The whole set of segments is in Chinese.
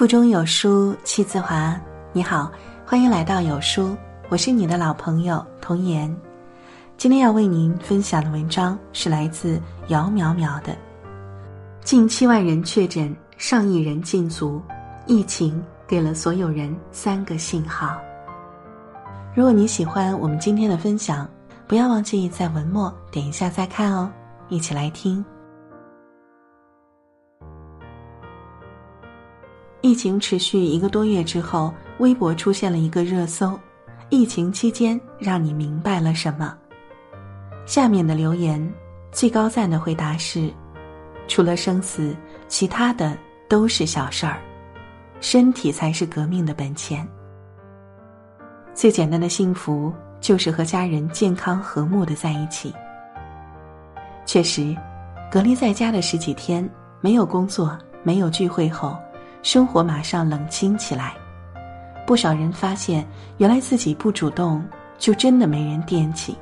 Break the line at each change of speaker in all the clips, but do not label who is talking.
腹中有书气自华。你好，欢迎来到有书，我是你的老朋友童言。今天要为您分享的文章是来自姚淼淼的。近七万人确诊，上亿人禁足，疫情给了所有人三个信号。如果你喜欢我们今天的分享，不要忘记在文末点一下再看哦。一起来听。疫情持续一个多月之后，微博出现了一个热搜：“疫情期间让你明白了什么？”下面的留言最高赞的回答是：“除了生死，其他的都是小事儿，身体才是革命的本钱。最简单的幸福就是和家人健康和睦的在一起。”确实，隔离在家的十几天，没有工作，没有聚会后。生活马上冷清起来，不少人发现，原来自己不主动，就真的没人惦记。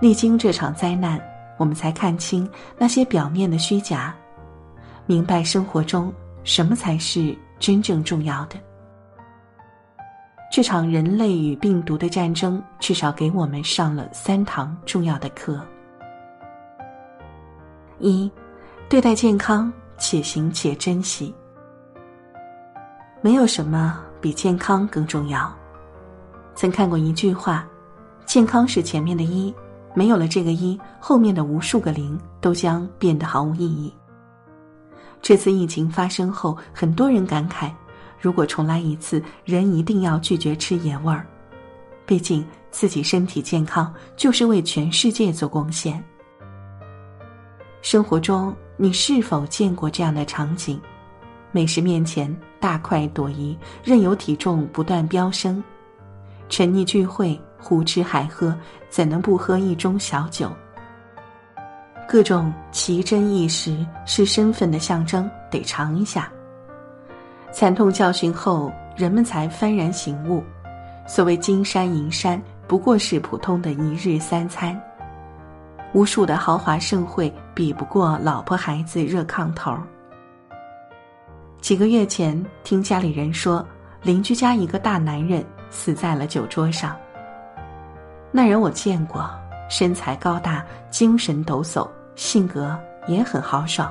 历经这场灾难，我们才看清那些表面的虚假，明白生活中什么才是真正重要的。这场人类与病毒的战争，至少给我们上了三堂重要的课：一，对待健康。且行且珍惜。没有什么比健康更重要。曾看过一句话：“健康是前面的一，没有了这个一，后面的无数个零都将变得毫无意义。”这次疫情发生后，很多人感慨：如果重来一次，人一定要拒绝吃野味儿。毕竟自己身体健康，就是为全世界做贡献。生活中。你是否见过这样的场景？美食面前大快朵颐，任由体重不断飙升；沉溺聚会，胡吃海喝，怎能不喝一盅小酒？各种奇珍异食是身份的象征，得尝一下。惨痛教训后，人们才幡然醒悟：所谓金山银山，不过是普通的一日三餐。无数的豪华盛会比不过老婆孩子热炕头。几个月前，听家里人说，邻居家一个大男人死在了酒桌上。那人我见过，身材高大，精神抖擞，性格也很豪爽，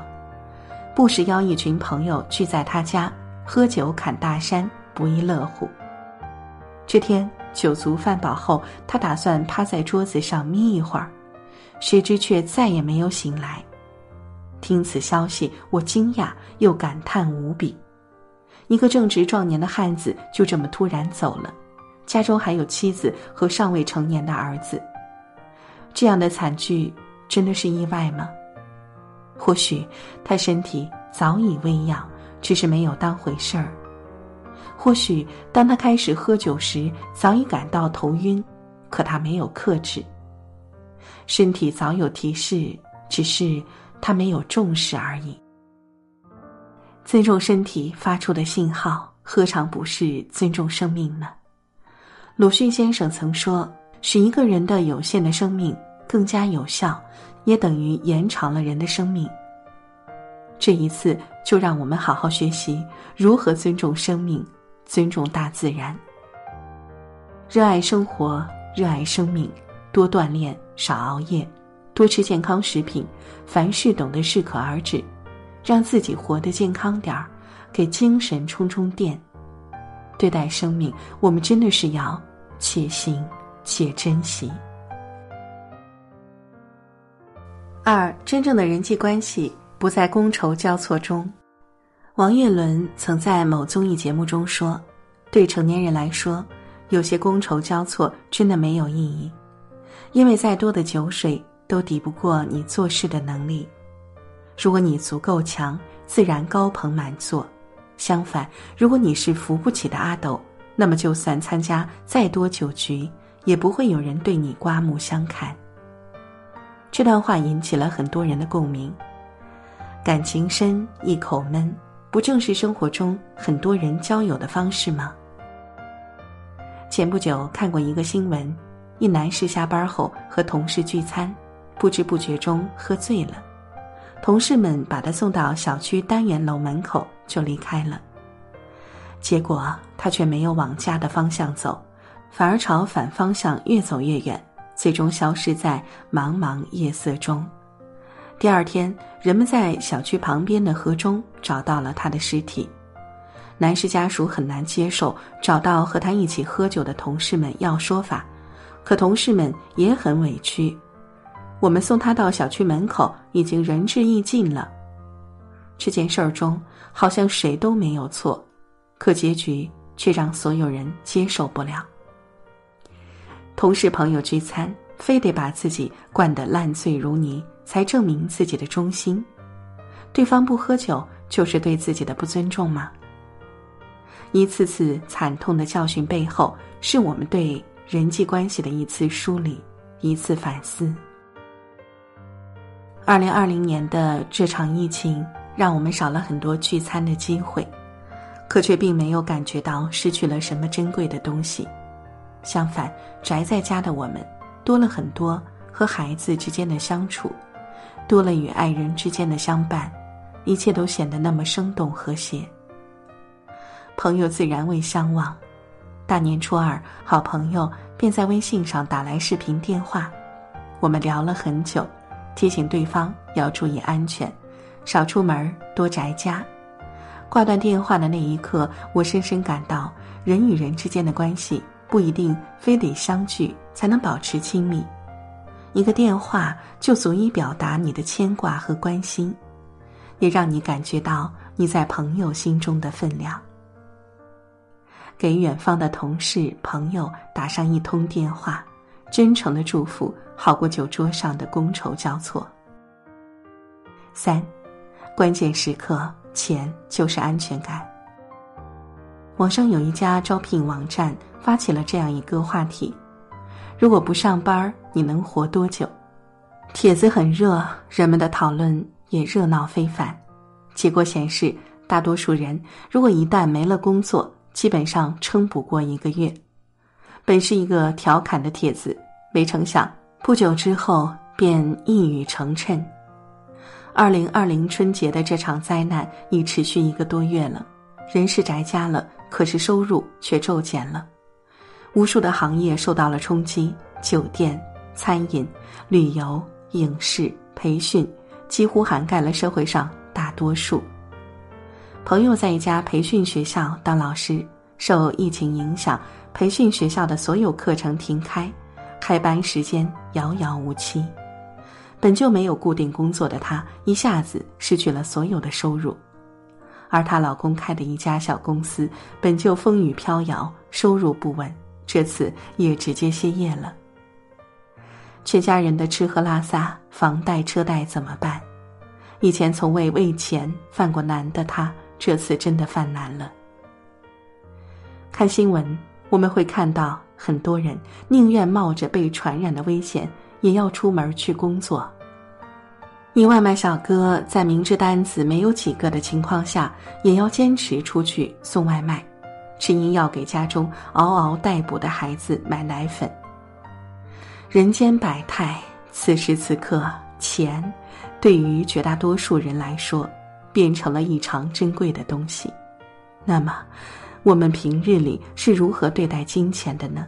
不时邀一群朋友聚在他家喝酒侃大山，不亦乐乎。这天酒足饭饱后，他打算趴在桌子上眯一会儿。谁知却再也没有醒来。听此消息，我惊讶又感叹无比。一个正值壮年的汉子就这么突然走了，家中还有妻子和尚未成年的儿子。这样的惨剧真的是意外吗？或许他身体早已微恙，只是没有当回事儿。或许当他开始喝酒时，早已感到头晕，可他没有克制。身体早有提示，只是他没有重视而已。尊重身体发出的信号，何尝不是尊重生命呢？鲁迅先生曾说：“使一个人的有限的生命更加有效，也等于延长了人的生命。”这一次，就让我们好好学习如何尊重生命，尊重大自然，热爱生活，热爱生命。多锻炼，少熬夜，多吃健康食品，凡事懂得适可而止，让自己活得健康点儿，给精神充充电。对待生命，我们真的是要且行且珍惜。二，真正的人际关系不在觥筹交错中。王岳伦曾在某综艺节目中说：“对成年人来说，有些觥筹交错真的没有意义。”因为再多的酒水都抵不过你做事的能力。如果你足够强，自然高朋满座；相反，如果你是扶不起的阿斗，那么就算参加再多酒局，也不会有人对你刮目相看。这段话引起了很多人的共鸣。感情深，一口闷，不正是生活中很多人交友的方式吗？前不久看过一个新闻。一男士下班后和同事聚餐，不知不觉中喝醉了。同事们把他送到小区单元楼门口，就离开了。结果他却没有往家的方向走，反而朝反方向越走越远，最终消失在茫茫夜色中。第二天，人们在小区旁边的河中找到了他的尸体。男士家属很难接受，找到和他一起喝酒的同事们要说法，可同事们也很委屈。我们送他到小区门口，已经仁至义尽了。这件事儿中，好像谁都没有错，可结局却让所有人接受不了。同事朋友聚餐，非得把自己灌得烂醉如泥，才证明自己的忠心。对方不喝酒，就是对自己的不尊重吗？一次次惨痛的教训背后，是我们对人际关系的一次梳理，一次反思。二零二零年的这场疫情，让我们少了很多聚餐的机会，可却并没有感觉到失去了什么珍贵的东西。相反，宅在家的我们，多了很多和孩子之间的相处，多了与爱人之间的相伴，一切都显得那么生动和谐。朋友自然未相忘，大年初二，好朋友便在微信上打来视频电话，我们聊了很久，提醒对方要注意安全，少出门，多宅家。挂断电话的那一刻，我深深感到，人与人之间的关系不一定非得相聚才能保持亲密，一个电话就足以表达你的牵挂和关心，也让你感觉到你在朋友心中的分量。给远方的同事、朋友打上一通电话，真诚的祝福好过酒桌上的觥筹交错。三，关键时刻，钱就是安全感。网上有一家招聘网站发起了这样一个话题：如果不上班，你能活多久？帖子很热，人们的讨论也热闹非凡。结果显示，大多数人如果一旦没了工作，基本上撑不过一个月。本是一个调侃的帖子，没成想不久之后便一语成谶。二零二零春节的这场灾难已持续一个多月了，人是宅家了，可是收入却骤减了，无数的行业受到了冲击，酒店、餐饮、旅游、影视、培训，几乎涵盖了社会上大多数。朋友在一家培训学校当老师，受疫情影响，培训学校的所有课程停开，开班时间遥遥无期。本就没有固定工作的她，一下子失去了所有的收入。而她老公开的一家小公司，本就风雨飘摇，收入不稳，这次也直接歇业了。全家人的吃喝拉撒、房贷车贷怎么办？以前从未为钱犯过难的她。这次真的犯难了。看新闻，我们会看到很多人宁愿冒着被传染的危险，也要出门去工作。一外卖小哥在明知单子没有几个的情况下，也要坚持出去送外卖，只因要给家中嗷嗷待哺的孩子买奶粉。人间百态，此时此刻，钱对于绝大多数人来说。变成了异常珍贵的东西，那么，我们平日里是如何对待金钱的呢？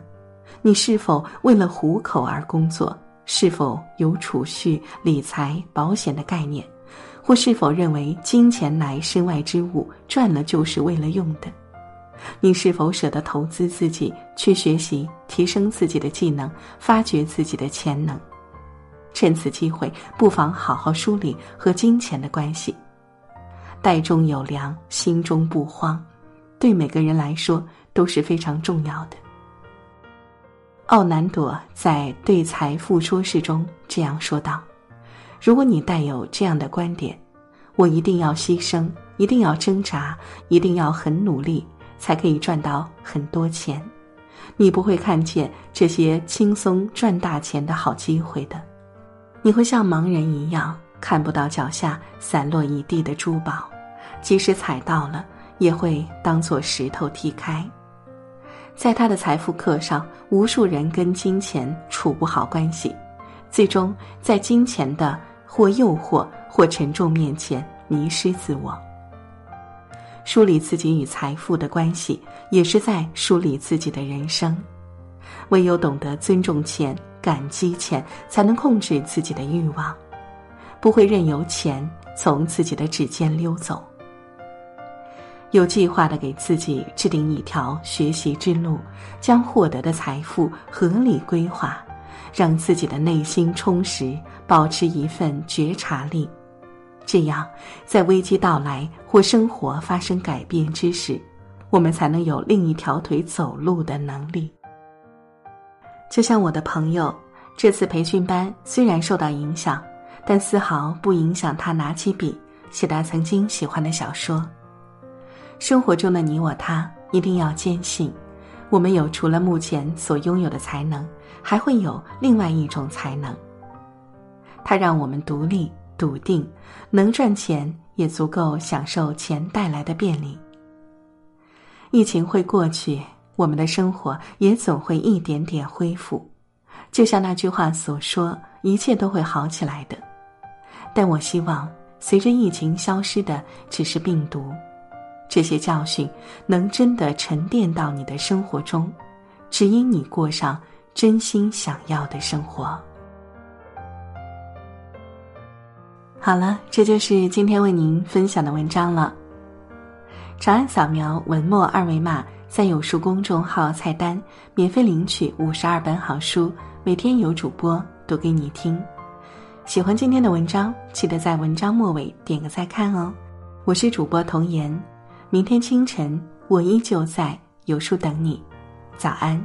你是否为了糊口而工作？是否有储蓄、理财、保险的概念？或是否认为金钱乃身外之物，赚了就是为了用的？你是否舍得投资自己去学习、提升自己的技能、发掘自己的潜能？趁此机会，不妨好好梳理和金钱的关系。袋中有粮，心中不慌，对每个人来说都是非常重要的。奥南朵在《对财富说事》中这样说道：“如果你带有这样的观点，我一定要牺牲，一定要挣扎，一定要很努力，才可以赚到很多钱，你不会看见这些轻松赚大钱的好机会的，你会像盲人一样。”看不到脚下散落一地的珠宝，即使踩到了，也会当做石头踢开。在他的财富课上，无数人跟金钱处不好关系，最终在金钱的或诱惑或沉重面前迷失自我。梳理自己与财富的关系，也是在梳理自己的人生。唯有懂得尊重钱、感激钱，才能控制自己的欲望，不会任由钱从自己的指尖溜走。有计划的给自己制定一条学习之路，将获得的财富合理规划，让自己的内心充实，保持一份觉察力。这样，在危机到来或生活发生改变之时，我们才能有另一条腿走路的能力。就像我的朋友，这次培训班虽然受到影响，但丝毫不影响他拿起笔写他曾经喜欢的小说。生活中的你我他，一定要坚信，我们有除了目前所拥有的才能，还会有另外一种才能。它让我们独立、笃定，能赚钱，也足够享受钱带来的便利。疫情会过去，我们的生活也总会一点点恢复。就像那句话所说，一切都会好起来的。但我希望，随着疫情消失的只是病毒。这些教训能真的沉淀到你的生活中，指引你过上真心想要的生活。好了，这就是今天为您分享的文章了。长按扫描文末二维码，在有书公众号菜单免费领取五十二本好书，每天有主播读给你听。喜欢今天的文章，记得在文章末尾点个再看哦。我是主播童颜。明天清晨，我依旧在有书等你。早安。